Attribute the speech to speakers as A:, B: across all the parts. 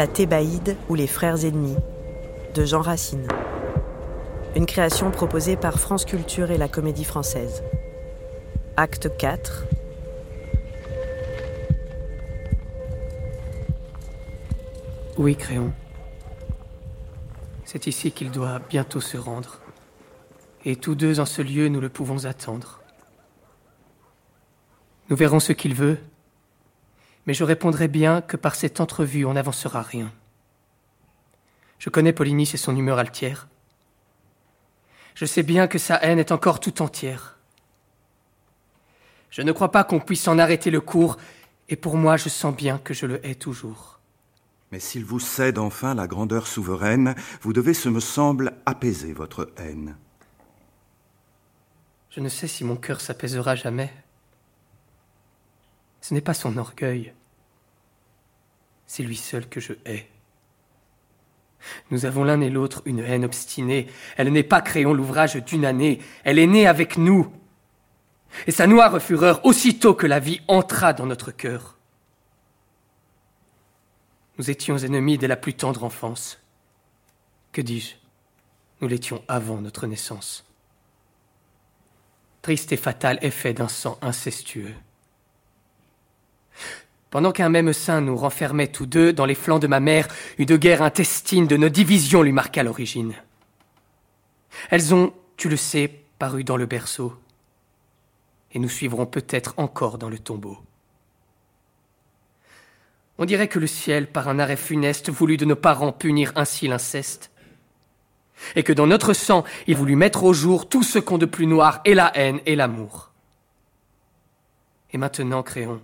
A: La Thébaïde ou les frères ennemis de Jean Racine. Une création proposée par France Culture et la Comédie Française. Acte 4.
B: Oui, Créon? C'est ici qu'il doit bientôt se rendre. Et tous deux en ce lieu, nous le pouvons attendre. Nous verrons ce qu'il veut, mais je répondrai bien que par cette entrevue, on n'avancera rien. Je connais Polynice et son humeur altière. Je sais bien que sa haine est encore tout entière. Je ne crois pas qu'on puisse en arrêter le cours, et pour moi, je sens bien que je le hais toujours.
C: Mais s'il vous cède enfin la grandeur souveraine, vous devez, ce me semble, apaiser votre haine.
B: Je ne sais si mon cœur s'apaisera jamais. Ce n'est pas son orgueil, c'est lui seul que je hais. Nous avons l'un et l'autre une haine obstinée. Elle n'est pas créons l'ouvrage d'une année, elle est née avec nous. Et sa noire fureur, aussitôt que la vie entra dans notre cœur. Nous étions ennemis dès la plus tendre enfance. Que dis-je? Nous l'étions avant notre naissance. Triste et fatal effet d'un sang incestueux. Pendant qu'un même sein nous renfermait tous deux dans les flancs de ma mère, une guerre intestine de nos divisions lui marqua l'origine. Elles ont, tu le sais, paru dans le berceau, et nous suivrons peut-être encore dans le tombeau. On dirait que le ciel, par un arrêt funeste, voulut de nos parents punir ainsi l'inceste, et que dans notre sang, il voulut mettre au jour tout ce qu'ont de plus noir et la haine et l'amour. Et maintenant, Créon,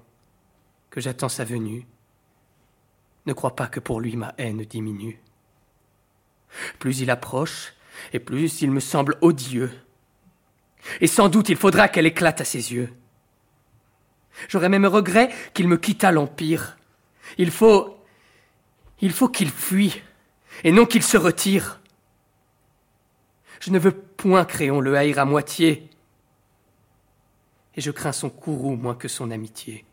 B: que j'attends sa venue, ne crois pas que pour lui ma haine diminue. Plus il approche, et plus il me semble odieux. Et sans doute il faudra qu'elle éclate à ses yeux. J'aurais même regret qu'il me quittât l'Empire. Il faut. Il faut qu'il fuit, et non qu'il se retire. Je ne veux point, Créon, le haïr à moitié. Et je crains son courroux moins que son amitié.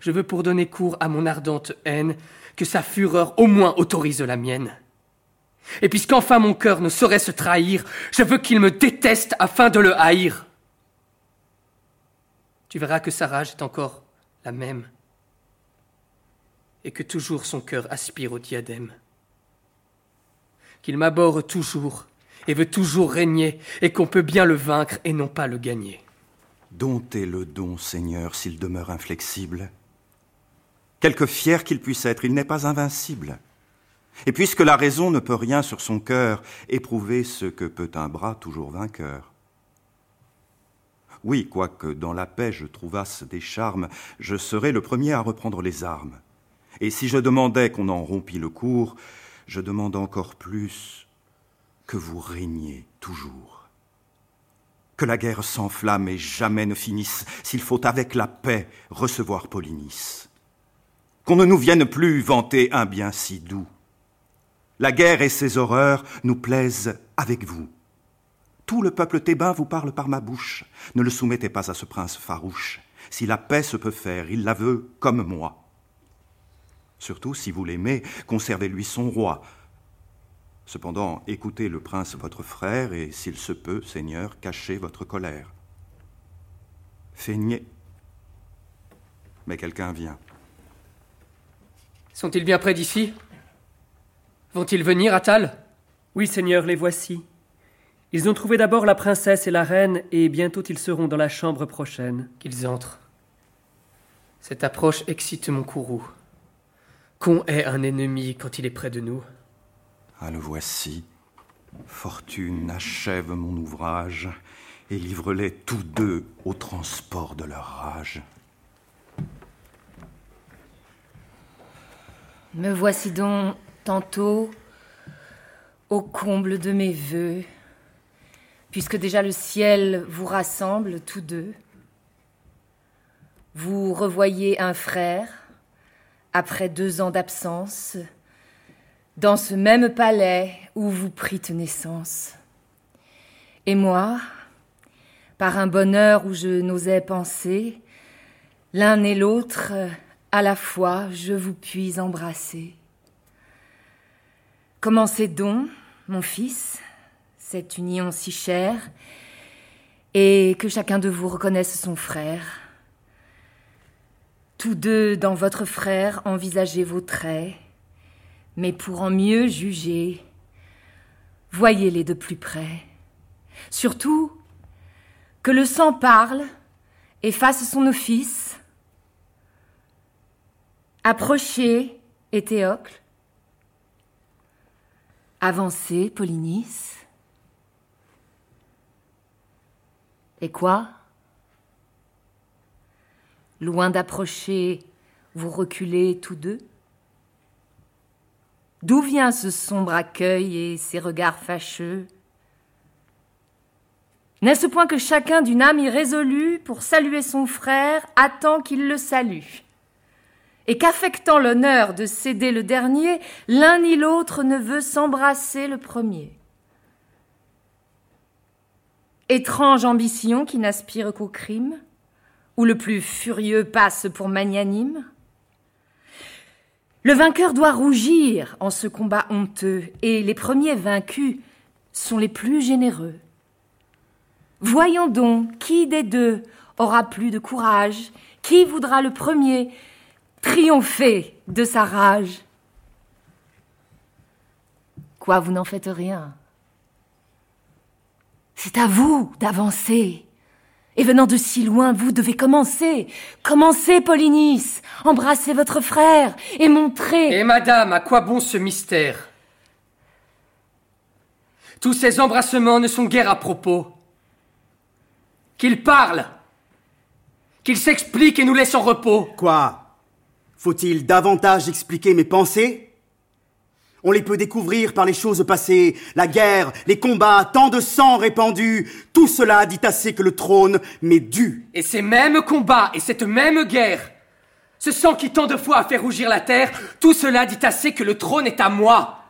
B: Je veux pour donner cours à mon ardente haine que sa fureur au moins autorise la mienne. Et puisqu'enfin mon cœur ne saurait se trahir, je veux qu'il me déteste afin de le haïr. Tu verras que sa rage est encore la même, et que toujours son cœur aspire au diadème. Qu'il m'aborde toujours, et veut toujours régner, et qu'on peut bien le vaincre et non pas le gagner.
C: Domptez le don, Seigneur, s'il demeure inflexible? Quelque fier qu'il puisse être, il n'est pas invincible. Et puisque la raison ne peut rien sur son cœur éprouver ce que peut un bras toujours vainqueur. Oui, quoique dans la paix je trouvasse des charmes, je serais le premier à reprendre les armes. Et si je demandais qu'on en rompît le cours, je demande encore plus que vous régniez toujours. Que la guerre s'enflamme et jamais ne finisse, s'il faut avec la paix recevoir Polynice qu'on ne nous vienne plus vanter un bien si doux. La guerre et ses horreurs nous plaisent avec vous. Tout le peuple thébain vous parle par ma bouche. Ne le soumettez pas à ce prince farouche. Si la paix se peut faire, il la veut comme moi. Surtout si vous l'aimez, conservez-lui son roi. Cependant, écoutez le prince votre frère, et s'il se peut, Seigneur, cachez votre colère. Feignez. Mais quelqu'un vient.
B: Sont-ils bien près d'ici? Vont-ils venir, Atal?
D: Oui, Seigneur, les voici. Ils ont trouvé d'abord la princesse et la reine, et bientôt ils seront dans la chambre prochaine.
B: Qu'ils entrent. Cette approche excite mon courroux. Qu'on est un ennemi quand il est près de nous?
C: Ah, le voici. Fortune achève mon ouvrage et livre-les tous deux au transport de leur rage.
E: Me voici donc tantôt au comble de mes voeux, puisque déjà le ciel vous rassemble tous deux. Vous revoyez un frère, après deux ans d'absence, dans ce même palais où vous prîtes naissance. Et moi, par un bonheur où je n'osais penser, l'un et l'autre à la fois je vous puis embrasser. Commencez donc, mon fils, cette union si chère, et que chacun de vous reconnaisse son frère. Tous deux dans votre frère envisagez vos traits, mais pour en mieux juger, voyez-les de plus près. Surtout, que le sang parle et fasse son office. Approchez, Éthéocle. Avancez, Polynice. Et quoi? Loin d'approcher, vous reculez tous deux? D'où vient ce sombre accueil et ces regards fâcheux? N'est-ce point que chacun d'une âme irrésolue, pour saluer son frère, attend qu'il le salue? Et qu'affectant l'honneur de céder le dernier, l'un ni l'autre ne veut s'embrasser le premier Étrange ambition qui n'aspire qu'au crime, où le plus furieux passe pour magnanime Le vainqueur doit rougir en ce combat honteux, et les premiers vaincus sont les plus généreux. Voyons donc qui des deux aura plus de courage, qui voudra le premier triompher de sa rage. Quoi, vous n'en faites rien? C'est à vous d'avancer. Et venant de si loin, vous devez commencer. Commencez, Polynice. Embrassez votre frère et montrez.
B: Et madame, à quoi bon ce mystère? Tous ces embrassements ne sont guère à propos qu'il parle, qu'il s'explique et nous laisse en repos.
F: Quoi? Faut-il davantage expliquer mes pensées? On les peut découvrir par les choses passées, la guerre, les combats, tant de sang répandu, tout cela dit assez que le trône m'est dû.
B: Et ces mêmes combats et cette même guerre, ce sang qui tant de fois a fait rougir la terre, tout cela dit assez que le trône est à moi.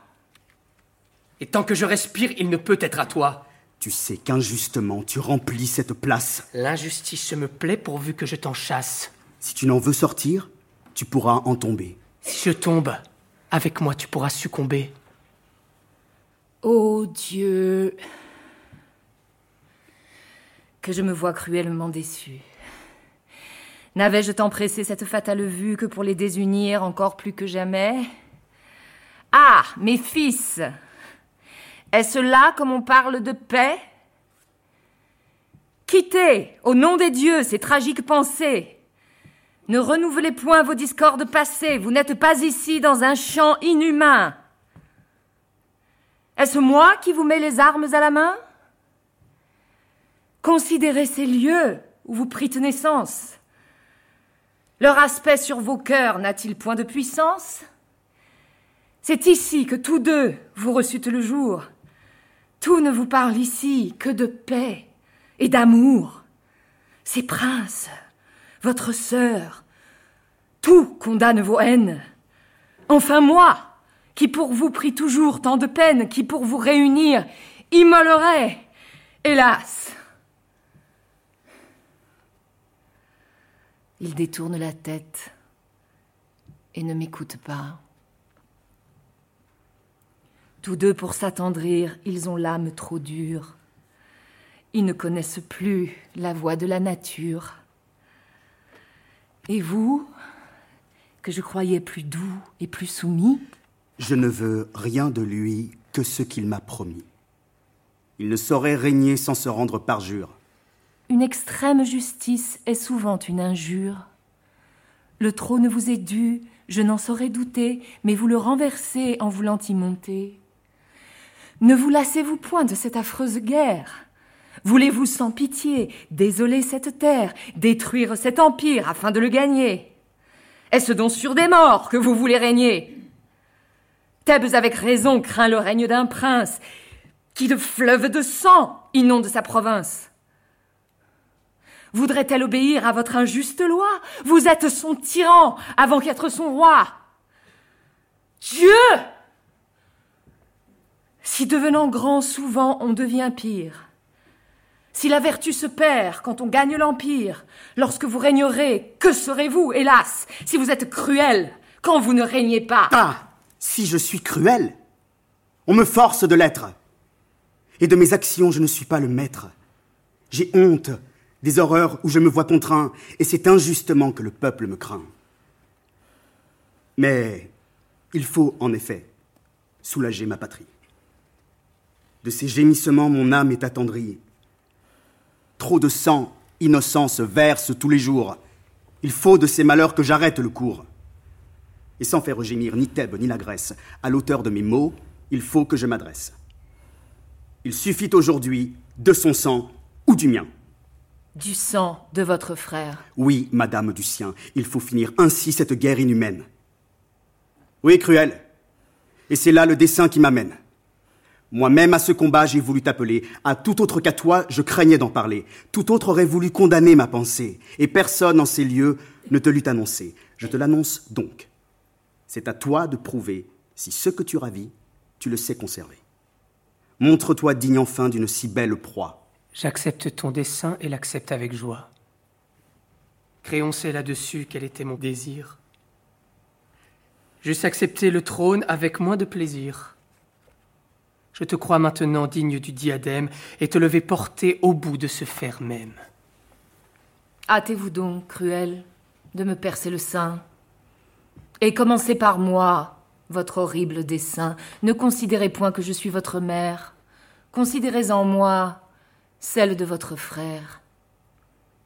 B: Et tant que je respire, il ne peut être à toi.
F: Tu sais qu'injustement tu remplis cette place.
B: L'injustice me plaît pourvu que je t'en chasse.
F: Si tu n'en veux sortir, tu pourras en tomber.
B: Si je tombe, avec moi tu pourras succomber.
E: Ô Dieu, que je me vois cruellement déçu. N'avais-je tant pressé cette fatale vue que pour les désunir encore plus que jamais? Ah, mes fils est-ce là comme on parle de paix? Quittez, au nom des dieux, ces tragiques pensées. Ne renouvelez point vos discordes passées, vous n'êtes pas ici dans un champ inhumain. Est-ce moi qui vous mets les armes à la main? Considérez ces lieux où vous prîtes naissance. Leur aspect sur vos cœurs n'a-t-il point de puissance? C'est ici que tous deux vous reçûtes le jour. Tout ne vous parle ici que de paix et d'amour. Ces princes, votre sœur, tout condamne vos haines. Enfin moi, qui pour vous prie toujours tant de peine, qui pour vous réunir immolerait, hélas. Il détourne la tête et ne m'écoute pas. Tous deux pour s'attendrir, ils ont l'âme trop dure. Ils ne connaissent plus la voix de la nature. Et vous, que je croyais plus doux et plus soumis?
F: Je ne veux rien de lui que ce qu'il m'a promis. Il ne saurait régner sans se rendre parjure.
E: Une extrême justice est souvent une injure. Le trône vous est dû, je n'en saurais douter, mais vous le renversez en voulant y monter. Ne vous lassez-vous point de cette affreuse guerre Voulez-vous sans pitié désoler cette terre, détruire cet empire afin de le gagner? Est-ce donc sur des morts que vous voulez régner? Thèbes avec raison craint le règne d'un prince qui de fleuves de sang inonde sa province. Voudrait-elle obéir à votre injuste loi? Vous êtes son tyran avant qu'être son roi. Dieu si devenant grand souvent on devient pire, Si la vertu se perd quand on gagne l'Empire, lorsque vous régnerez, que serez-vous, hélas, si vous êtes cruel, quand vous ne régnez pas?
F: Ah Si je suis cruel On me force de l'être. Et de mes actions, je ne suis pas le maître. J'ai honte des horreurs où je me vois contraint, et c'est injustement que le peuple me craint. Mais il faut, en effet, soulager ma patrie. De ces gémissements, mon âme est attendrie. Trop de sang innocent se verse tous les jours. Il faut de ces malheurs que j'arrête le cours. Et sans faire gémir ni Thèbes ni la Grèce, à l'auteur de mes mots, il faut que je m'adresse. Il suffit aujourd'hui de son sang ou du mien.
E: Du sang de votre frère.
F: Oui, madame du sien, il faut finir ainsi cette guerre inhumaine. Oui, cruel. Et c'est là le dessein qui m'amène. Moi-même à ce combat j'ai voulu t'appeler. À tout autre qu'à toi, je craignais d'en parler. Tout autre aurait voulu condamner ma pensée. Et personne en ces lieux ne te l'eût annoncé. Je te l'annonce donc. C'est à toi de prouver si ce que tu ravis, tu le sais conserver. Montre-toi digne enfin d'une si belle proie.
B: J'accepte ton dessein et l'accepte avec joie. Créon sait là-dessus quel était mon désir. J'eusse accepté le trône avec moins de plaisir. Je te crois maintenant digne du diadème et te le vais porter au bout de ce fer même.
E: Hâtez-vous donc, cruel, de me percer le sein. Et commencez par moi, votre horrible dessein. Ne considérez point que je suis votre mère. Considérez en moi celle de votre frère.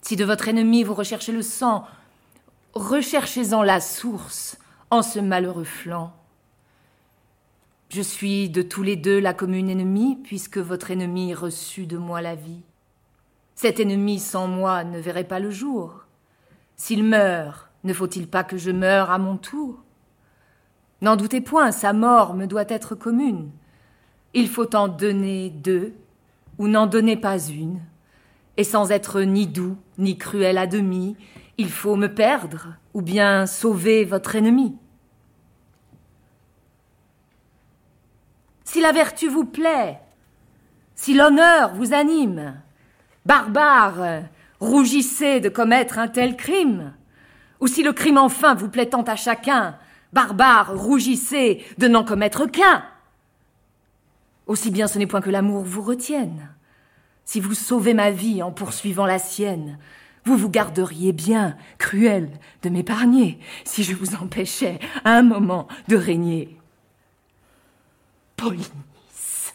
E: Si de votre ennemi vous recherchez le sang, recherchez-en la source en ce malheureux flanc. Je suis de tous les deux la commune ennemie, puisque votre ennemi reçut de moi la vie. Cet ennemi sans moi ne verrait pas le jour. S'il meurt, ne faut-il pas que je meure à mon tour? N'en doutez point, sa mort me doit être commune. Il faut en donner deux, ou n'en donner pas une. Et sans être ni doux, ni cruel à demi, il faut me perdre, ou bien sauver votre ennemi. Si la vertu vous plaît, si l'honneur vous anime, barbare, rougissez de commettre un tel crime, ou si le crime enfin vous plaît tant à chacun, barbare, rougissez de n'en commettre qu'un. Aussi bien ce n'est point que l'amour vous retienne. Si vous sauvez ma vie en poursuivant la sienne, vous vous garderiez bien, cruel, de m'épargner si je vous empêchais un moment de régner. Polynice.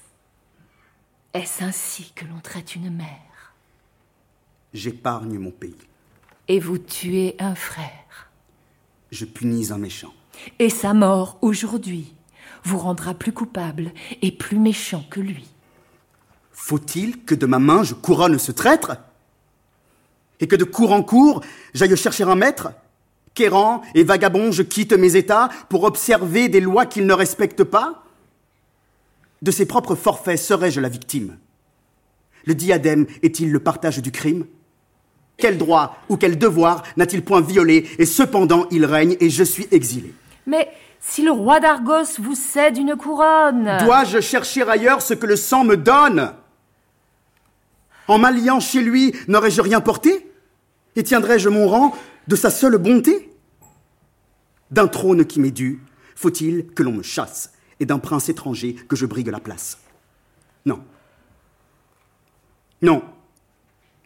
E: Est-ce ainsi que l'on traite une mère?
F: J'épargne mon pays.
E: Et vous tuez un frère?
F: Je punis un méchant.
E: Et sa mort aujourd'hui vous rendra plus coupable et plus méchant que lui.
F: Faut-il que de ma main je couronne ce traître? Et que de cour en cour j'aille chercher un maître? Qu'errant et vagabond je quitte mes états pour observer des lois qu'il ne respecte pas? De ses propres forfaits serais-je la victime? Le diadème est-il le partage du crime? Quel droit ou quel devoir n'a-t-il point violé et cependant il règne et je suis exilé?
E: Mais si le roi d'Argos vous cède une couronne.
F: Dois-je chercher ailleurs ce que le sang me donne? En m'alliant chez lui, n'aurais-je rien porté? Et tiendrais-je mon rang de sa seule bonté? D'un trône qui m'est dû, faut-il que l'on me chasse, et d'un prince étranger que je brigue la place Non. Non.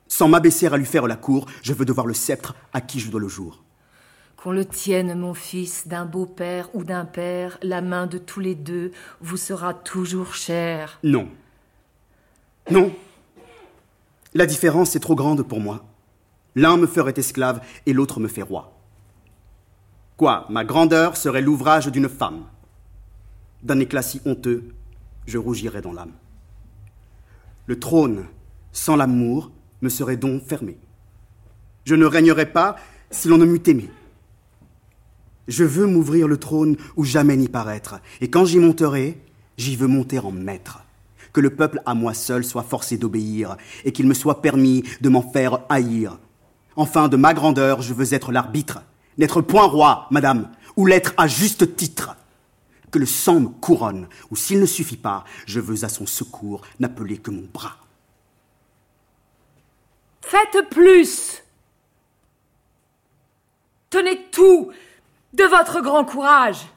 F: Sans m'abaisser à lui faire la cour, je veux devoir le sceptre à qui je dois le jour.
E: Qu'on le tienne, mon fils, d'un beau-père ou d'un père, la main de tous les deux vous sera toujours chère.
F: Non. Non. La différence est trop grande pour moi. L'un me ferait esclave et l'autre me fait roi. Quoi, ma grandeur serait l'ouvrage d'une femme? D'un éclat si honteux, je rougirais dans l'âme. Le trône, sans l'amour, me serait donc fermé. Je ne régnerais pas si l'on ne m'eût aimé. Je veux m'ouvrir le trône ou jamais n'y paraître, et quand j'y monterai, j'y veux monter en maître. Que le peuple à moi seul soit forcé d'obéir, et qu'il me soit permis de m'en faire haïr. Enfin, de ma grandeur, je veux être l'arbitre, n'être point roi, madame, ou l'être à juste titre. Que le sang me couronne, ou s'il ne suffit pas, je veux à son secours n'appeler que mon bras.
E: Faites plus. Tenez tout de votre grand courage.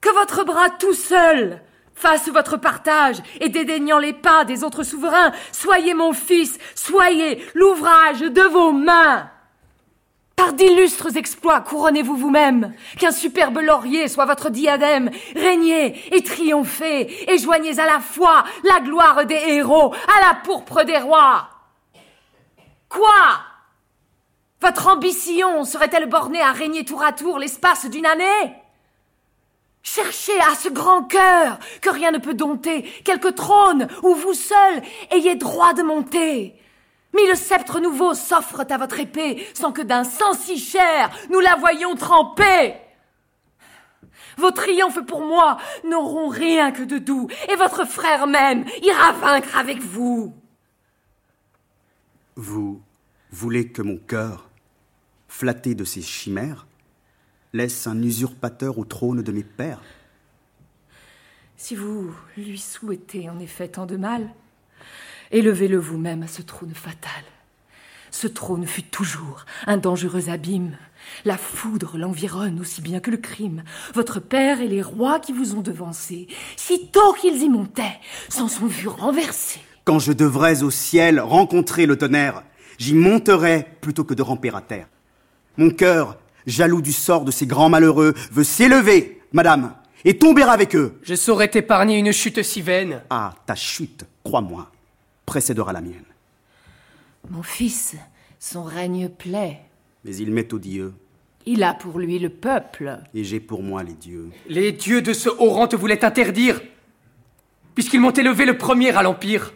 E: Que votre bras tout seul fasse votre partage et dédaignant les pas des autres souverains, soyez mon fils, soyez l'ouvrage de vos mains. Par d'illustres exploits couronnez-vous vous-même, qu'un superbe laurier soit votre diadème, régnez et triomphez, et joignez à la fois la gloire des héros à la pourpre des rois. Quoi? Votre ambition serait-elle bornée à régner tour à tour l'espace d'une année? Cherchez à ce grand cœur que rien ne peut dompter, quelque trône où vous seul ayez droit de monter. Mille sceptres nouveaux s'offrent à votre épée, sans que d'un sang si cher nous la voyions tremper. Vos triomphes pour moi n'auront rien que de doux, et votre frère même ira vaincre avec vous.
F: Vous voulez que mon cœur, flatté de ces chimères, laisse un usurpateur au trône de mes pères?
E: Si vous lui souhaitez en effet tant de mal, élevez-le vous-même à ce trône fatal. Ce trône fut toujours un dangereux abîme. La foudre l'environne aussi bien que le crime. Votre père et les rois qui vous ont devancé, sitôt qu'ils y montaient, s'en sont vus renversés.
F: Quand je devrais au ciel rencontrer le tonnerre, j'y monterai plutôt que de ramper à terre. Mon cœur, jaloux du sort de ces grands malheureux, veut s'élever, madame, et tomber avec eux.
B: Je saurais t'épargner une chute si vaine.
F: Ah, ta chute, crois-moi, précédera la mienne.
E: Mon fils, son règne plaît.
F: Mais il m'est odieux,
E: Il a pour lui le peuple.
F: et j'ai pour moi les dieux.
B: Les dieux de ce haut rang te voulaient interdire, puisqu'ils m'ont élevé le premier à l'Empire.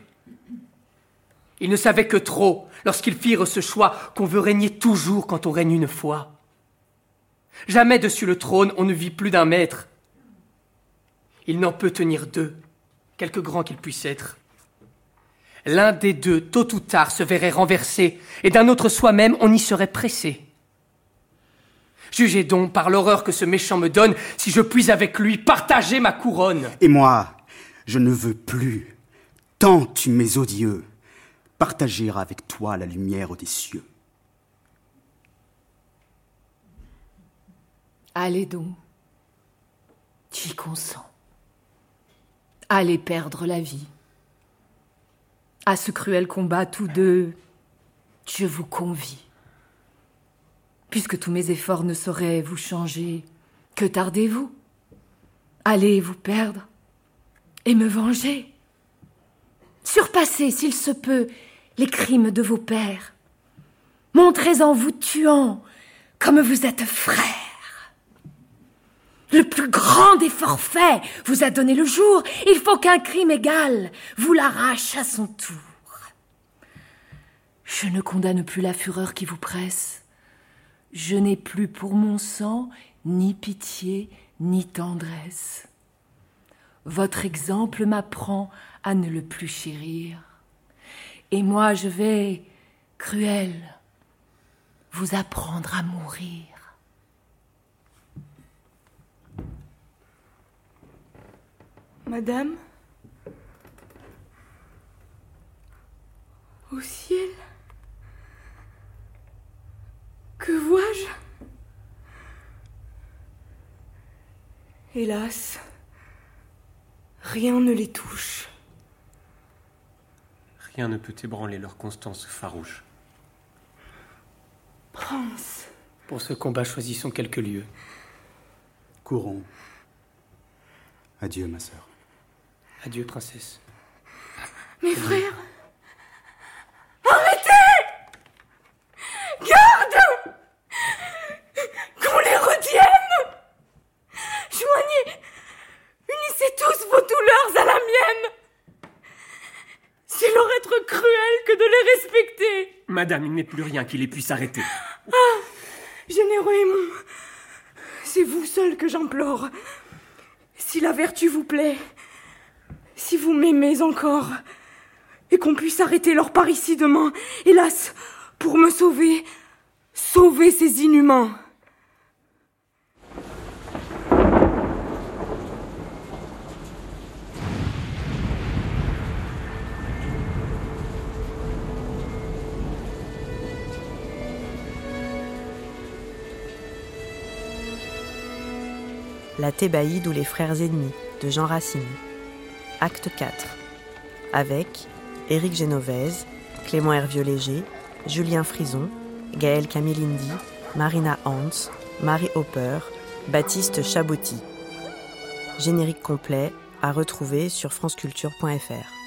B: Ils ne savaient que trop lorsqu'ils firent ce choix qu'on veut régner toujours quand on règne une fois. Jamais dessus le trône on ne vit plus d'un maître. Il n'en peut tenir deux, quelque grand qu'il puisse être. L'un des deux, tôt ou tard, se verrait renversé, et d'un autre soi-même on y serait pressé. Jugez donc par l'horreur que ce méchant me donne si je puis avec lui partager ma couronne.
F: Et moi, je ne veux plus, tant tu m'es odieux, partager avec toi la lumière des cieux.
E: Allez donc. J'y consens. Allez perdre la vie. À ce cruel combat, tous deux, je vous convie. Puisque tous mes efforts ne sauraient vous changer, que tardez-vous? Allez vous perdre et me venger. Surpassez, s'il se peut, les crimes de vos pères. Montrez en vous tuant comme vous êtes frères. Le plus grand des forfaits vous a donné le jour. Il faut qu'un crime égal vous l'arrache à son tour. Je ne condamne plus la fureur qui vous presse. Je n'ai plus pour mon sang ni pitié ni tendresse. Votre exemple m'apprend à ne le plus chérir. Et moi je vais, cruel, vous apprendre à mourir.
G: Madame Au ciel Que vois-je? Hélas, rien ne les touche.
H: Rien ne peut ébranler leur constance farouche.
G: Prince,
B: Pour ce combat, choisissons quelques lieux.
F: Courons. Adieu, ma sœur.
B: Adieu, princesse.
G: mes frères Arrêtez Garde Qu'on les retienne Joignez Unissez tous vos douleurs à la mienne C'est leur être cruel que de les respecter
H: Madame, il n'est plus rien qui les puisse arrêter.
G: Généreux aimant, c'est vous seul que j'implore. Si la vertu vous plaît, m'aimez encore, et qu'on puisse arrêter leur ici demain, hélas, pour me sauver, sauver ces inhumains.
A: La Thébaïde ou les frères ennemis de Jean Racine. Acte 4. Avec Éric Génovèse, Clément Hervieux-Léger, Julien Frison, Gaël Camilindi, Marina Hans, Marie Hopper, Baptiste Chabotti. Générique complet à retrouver sur franceculture.fr.